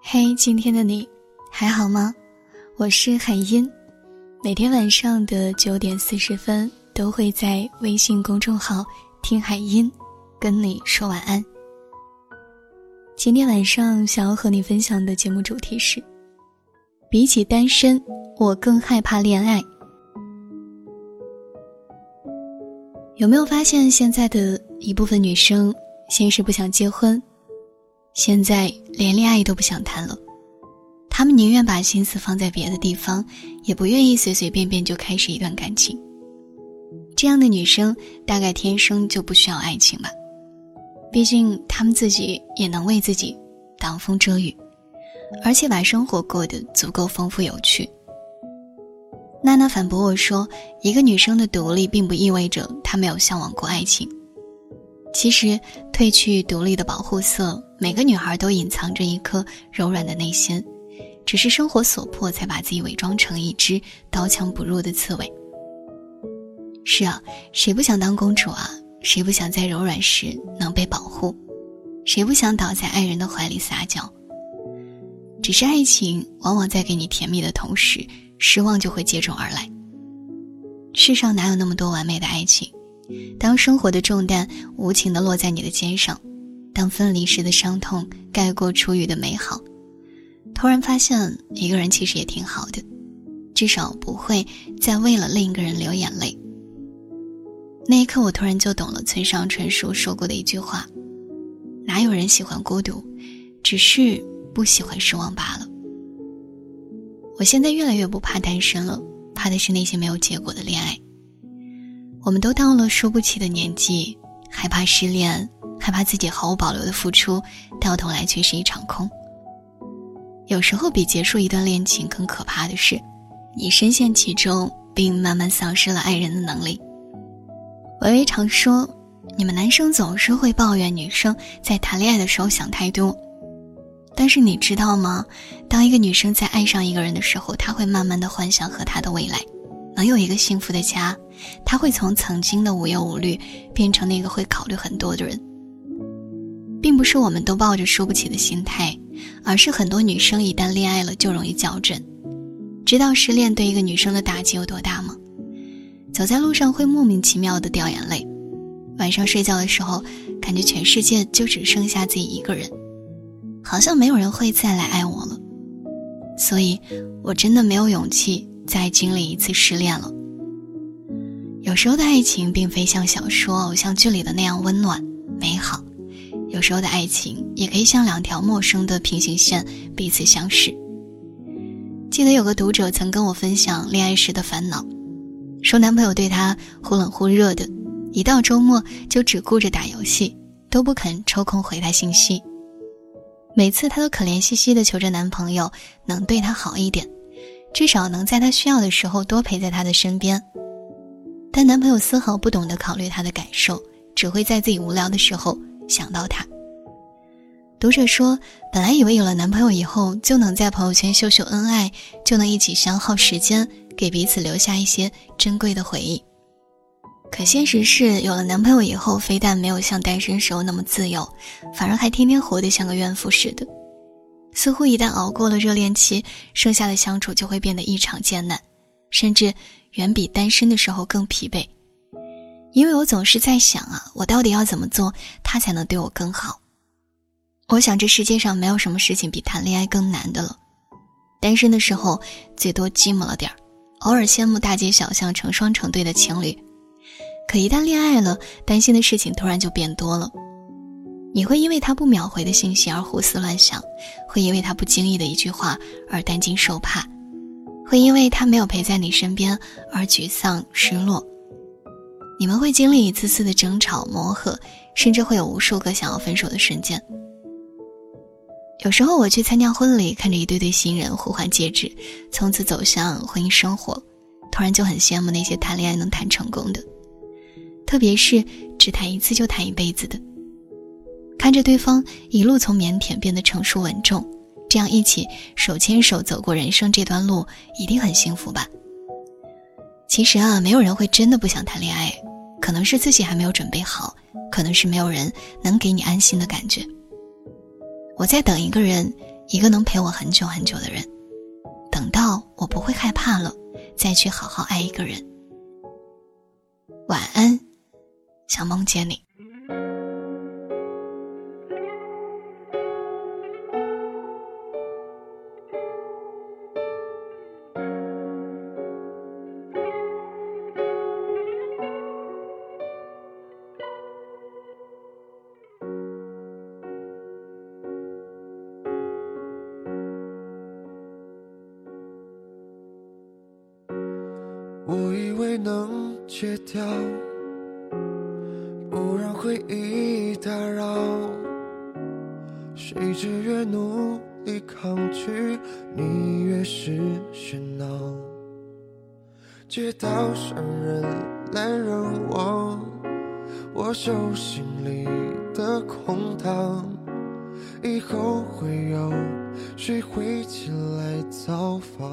嘿，今天的你还好吗？我是海音，每天晚上的九点四十分都会在微信公众号“听海音”跟你说晚安。今天晚上想要和你分享的节目主题是：比起单身，我更害怕恋爱。有没有发现，现在的一部分女生先是不想结婚？现在连恋爱都不想谈了，他们宁愿把心思放在别的地方，也不愿意随随便便就开始一段感情。这样的女生大概天生就不需要爱情吧，毕竟她们自己也能为自己挡风遮雨，而且把生活过得足够丰富有趣。娜娜反驳我说：“一个女生的独立，并不意味着她没有向往过爱情。”其实，褪去独立的保护色，每个女孩都隐藏着一颗柔软的内心，只是生活所迫，才把自己伪装成一只刀枪不入的刺猬。是啊，谁不想当公主啊？谁不想在柔软时能被保护？谁不想倒在爱人的怀里撒娇？只是爱情往往在给你甜蜜的同时，失望就会接踵而来。世上哪有那么多完美的爱情？当生活的重担无情地落在你的肩上，当分离时的伤痛盖过初遇的美好，突然发现一个人其实也挺好的，至少不会再为了另一个人流眼泪。那一刻，我突然就懂了村上春树说过的一句话：“哪有人喜欢孤独，只是不喜欢失望罢了。”我现在越来越不怕单身了，怕的是那些没有结果的恋爱。我们都到了输不起的年纪，害怕失恋，害怕自己毫无保留的付出，到头来却是一场空。有时候，比结束一段恋情更可怕的是，你深陷其中，并慢慢丧失了爱人的能力。微微常说，你们男生总是会抱怨女生在谈恋爱的时候想太多，但是你知道吗？当一个女生在爱上一个人的时候，她会慢慢的幻想和他的未来。能有一个幸福的家，她会从曾经的无忧无虑变成那个会考虑很多的人。并不是我们都抱着输不起的心态，而是很多女生一旦恋爱了就容易较真。知道失恋对一个女生的打击有多大吗？走在路上会莫名其妙的掉眼泪，晚上睡觉的时候感觉全世界就只剩下自己一个人，好像没有人会再来爱我了。所以，我真的没有勇气。再经历一次失恋了。有时候的爱情并非像小说、偶像剧里的那样温暖美好，有时候的爱情也可以像两条陌生的平行线彼此相识。记得有个读者曾跟我分享恋爱时的烦恼，说男朋友对她忽冷忽热的，一到周末就只顾着打游戏，都不肯抽空回她信息。每次她都可怜兮兮的求着男朋友能对她好一点。至少能在她需要的时候多陪在她的身边，但男朋友丝毫不懂得考虑她的感受，只会在自己无聊的时候想到他。读者说，本来以为有了男朋友以后就能在朋友圈秀秀恩爱，就能一起消耗时间，给彼此留下一些珍贵的回忆。可现实是，有了男朋友以后，非但没有像单身时候那么自由，反而还天天活得像个怨妇似的。似乎一旦熬过了热恋期，剩下的相处就会变得异常艰难，甚至远比单身的时候更疲惫。因为我总是在想啊，我到底要怎么做，他才能对我更好？我想这世界上没有什么事情比谈恋爱更难的了。单身的时候最多寂寞了点儿，偶尔羡慕大街小巷成双成对的情侣，可一旦恋爱了，担心的事情突然就变多了。你会因为他不秒回的信息而胡思乱想，会因为他不经意的一句话而担惊受怕，会因为他没有陪在你身边而沮丧失落。你们会经历一次次的争吵磨合，甚至会有无数个想要分手的瞬间。有时候我去参加婚礼，看着一对对新人互换戒指，从此走向婚姻生活，突然就很羡慕那些谈恋爱能谈成功的，特别是只谈一次就谈一辈子的。看着对方一路从腼腆变得成熟稳重，这样一起手牵手走过人生这段路，一定很幸福吧？其实啊，没有人会真的不想谈恋爱，可能是自己还没有准备好，可能是没有人能给你安心的感觉。我在等一个人，一个能陪我很久很久的人，等到我不会害怕了，再去好好爱一个人。晚安，想梦见你。以为能戒掉，不让回忆打扰，谁知越努力抗拒，你越是喧闹。街道上人来人往，我手心里的空荡，以后会有谁会前来造访？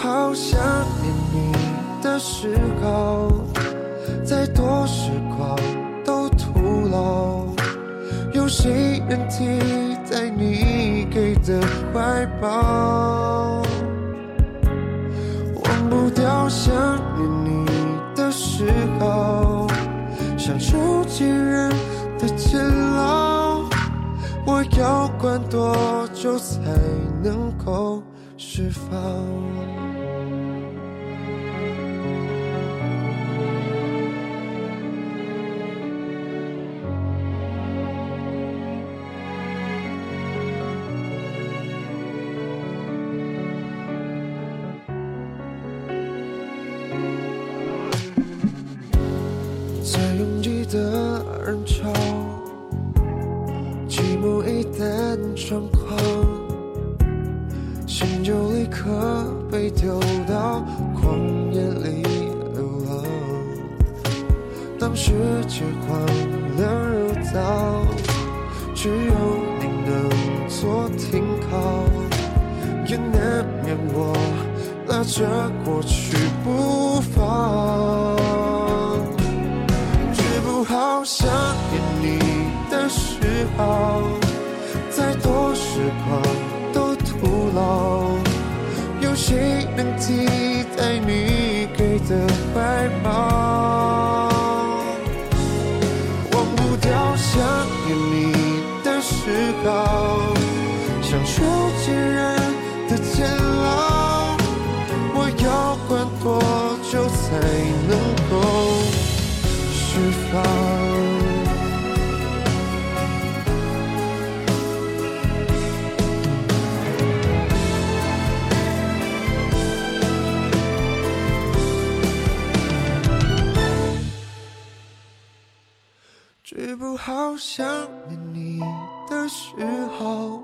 好想念你的嗜好，再多时光都徒劳。有谁能替代你给的怀抱？忘不掉想念你的嗜好，像囚禁人的监牢。我要关多久才能够？释放。当世界荒凉如岛，只有你能做停靠，也难免我拉着过去不放。治不好想念你的嗜好，再多时光都。徒劳，有谁能替代你给的怀抱？好，像囚禁人的监牢。我要关多久才能够释放？治不好想念你的时候，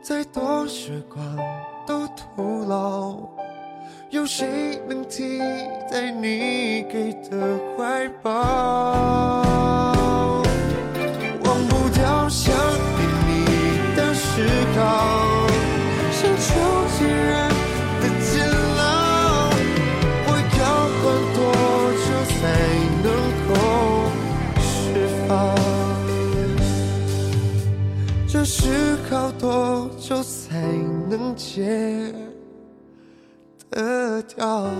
再多时光都徒劳。有谁能替代你给的怀抱？是靠多久才能戒得掉？